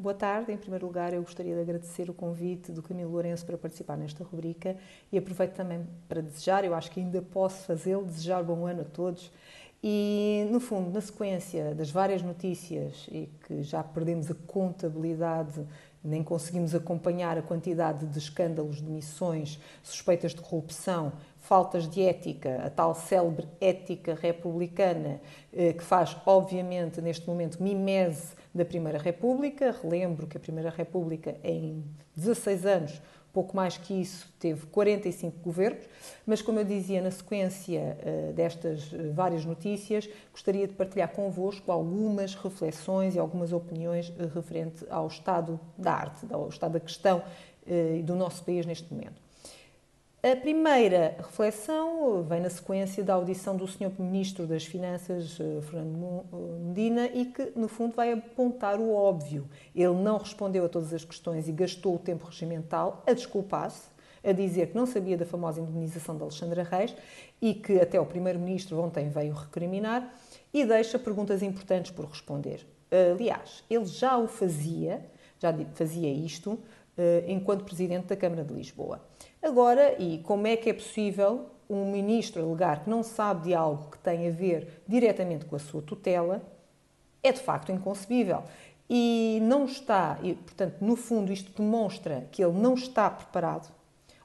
Boa tarde. Em primeiro lugar, eu gostaria de agradecer o convite do Camilo Lourenço para participar nesta rubrica e aproveito também para desejar, eu acho que ainda posso fazê-lo, desejar bom ano a todos. E, no fundo, na sequência das várias notícias e que já perdemos a contabilidade, nem conseguimos acompanhar a quantidade de escândalos, de missões, suspeitas de corrupção, faltas de ética, a tal célebre ética republicana, eh, que faz, obviamente, neste momento, mimese da Primeira República. Relembro que a Primeira República, em 16 anos, pouco mais que isso, teve 45 governos, mas como eu dizia na sequência uh, destas uh, várias notícias, gostaria de partilhar convosco algumas reflexões e algumas opiniões uh, referente ao estado da arte, ao estado da questão do nosso país neste momento. A primeira reflexão vem na sequência da audição do Sr. Ministro das Finanças, eh, Fernando eh, Medina, e que, no fundo, vai apontar o óbvio. Ele não respondeu a todas as questões e gastou o tempo regimental a desculpar-se, a dizer que não sabia da famosa indemnização de Alexandra Reis e que até o Primeiro-Ministro ontem veio recriminar e deixa perguntas importantes por responder. Aliás, ele já o fazia, já fazia isto, eh, enquanto Presidente da Câmara de Lisboa. Agora, e como é que é possível um ministro alegar que não sabe de algo que tem a ver diretamente com a sua tutela? É de facto inconcebível. E não está, e, portanto, no fundo, isto demonstra que ele não está preparado.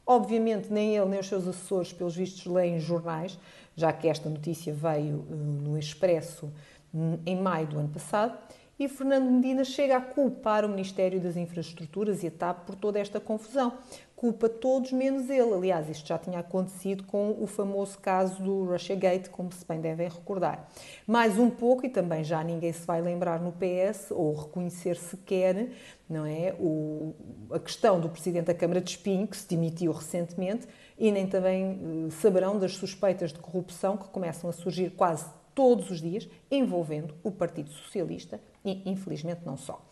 Obviamente, nem ele nem os seus assessores, pelos vistos, leem jornais, já que esta notícia veio uh, no Expresso um, em maio do ano passado e Fernando Medina chega a culpar o Ministério das Infraestruturas e a TAP por toda esta confusão. Culpa todos menos ele. Aliás, isto já tinha acontecido com o famoso caso do Russiagate, como se bem devem recordar. Mais um pouco, e também já ninguém se vai lembrar no PS ou reconhecer sequer não é, o, a questão do Presidente da Câmara de Espinho, que se demitiu recentemente, e nem também eh, saberão das suspeitas de corrupção que começam a surgir quase todos os dias, envolvendo o Partido Socialista e, infelizmente, não só.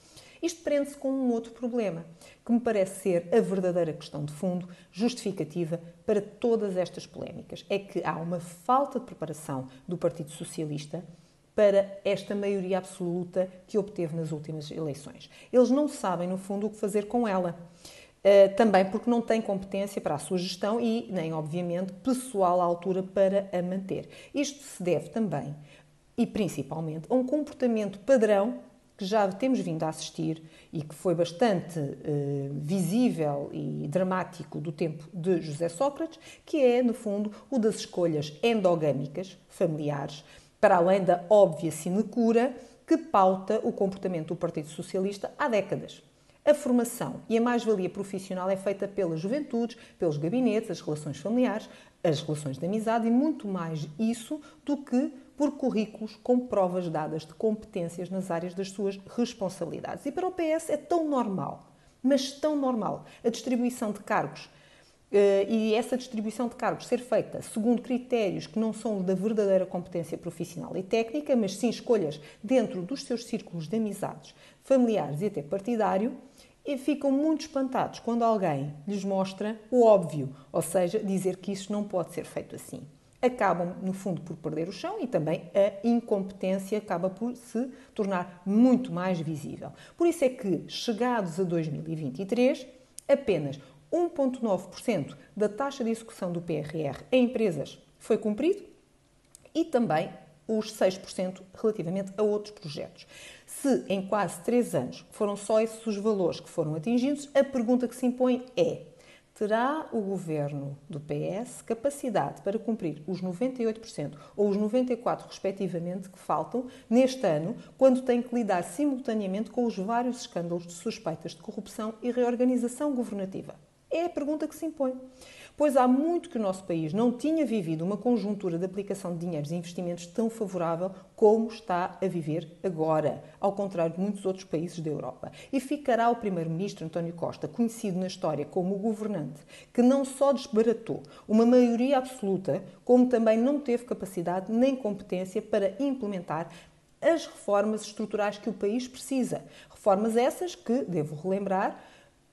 Isto prende-se com um outro problema, que me parece ser a verdadeira questão de fundo justificativa para todas estas polémicas. É que há uma falta de preparação do Partido Socialista para esta maioria absoluta que obteve nas últimas eleições. Eles não sabem, no fundo, o que fazer com ela. Uh, também porque não têm competência para a sua gestão e nem, obviamente, pessoal à altura para a manter. Isto se deve também e principalmente a um comportamento padrão que já temos vindo a assistir e que foi bastante uh, visível e dramático do tempo de José Sócrates, que é, no fundo, o das escolhas endogâmicas, familiares, para além da óbvia sinecura que pauta o comportamento do Partido Socialista há décadas. A formação e a mais-valia profissional é feita pelas juventudes, pelos gabinetes, as relações familiares, as relações de amizade e muito mais isso do que por currículos com provas dadas de competências nas áreas das suas responsabilidades. E para o PS é tão normal, mas tão normal, a distribuição de cargos eh, e essa distribuição de cargos ser feita segundo critérios que não são da verdadeira competência profissional e técnica, mas sim escolhas dentro dos seus círculos de amizades, familiares e até partidário, e ficam muito espantados quando alguém lhes mostra o óbvio, ou seja, dizer que isso não pode ser feito assim acabam, no fundo, por perder o chão e também a incompetência acaba por se tornar muito mais visível. Por isso é que, chegados a 2023, apenas 1,9% da taxa de execução do PRR em empresas foi cumprido e também os 6% relativamente a outros projetos. Se em quase 3 anos foram só esses os valores que foram atingidos, a pergunta que se impõe é Terá o governo do PS capacidade para cumprir os 98% ou os 94% respectivamente que faltam neste ano, quando tem que lidar simultaneamente com os vários escândalos de suspeitas de corrupção e reorganização governativa? É a pergunta que se impõe pois há muito que o nosso país não tinha vivido uma conjuntura de aplicação de dinheiros e investimentos tão favorável como está a viver agora, ao contrário de muitos outros países da Europa. E ficará o primeiro-ministro António Costa conhecido na história como o governante que não só desbaratou uma maioria absoluta, como também não teve capacidade nem competência para implementar as reformas estruturais que o país precisa. Reformas essas que, devo relembrar,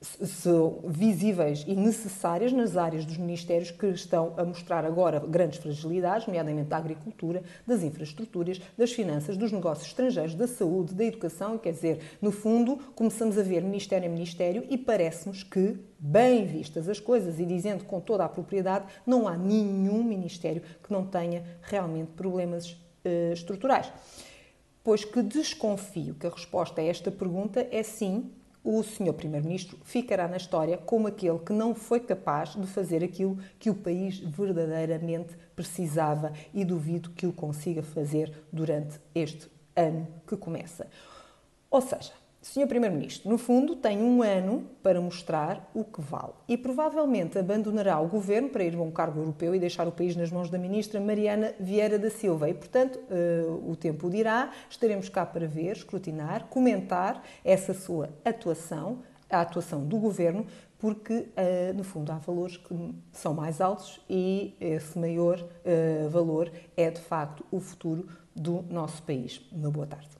são visíveis e necessárias nas áreas dos ministérios que estão a mostrar agora grandes fragilidades, nomeadamente da agricultura, das infraestruturas, das finanças, dos negócios estrangeiros, da saúde, da educação, quer dizer, no fundo, começamos a ver ministério a ministério e parece-nos que, bem vistas as coisas e dizendo com toda a propriedade, não há nenhum ministério que não tenha realmente problemas uh, estruturais. Pois que desconfio que a resposta a esta pergunta é sim, o Sr. Primeiro-Ministro ficará na história como aquele que não foi capaz de fazer aquilo que o país verdadeiramente precisava e duvido que o consiga fazer durante este ano que começa. Ou seja, Sr. Primeiro-Ministro, no fundo, tem um ano para mostrar o que vale e provavelmente abandonará o governo para ir a um cargo europeu e deixar o país nas mãos da Ministra Mariana Vieira da Silva. E, portanto, uh, o tempo dirá, estaremos cá para ver, escrutinar, comentar essa sua atuação, a atuação do governo, porque, uh, no fundo, há valores que são mais altos e esse maior uh, valor é, de facto, o futuro do nosso país. Uma boa tarde.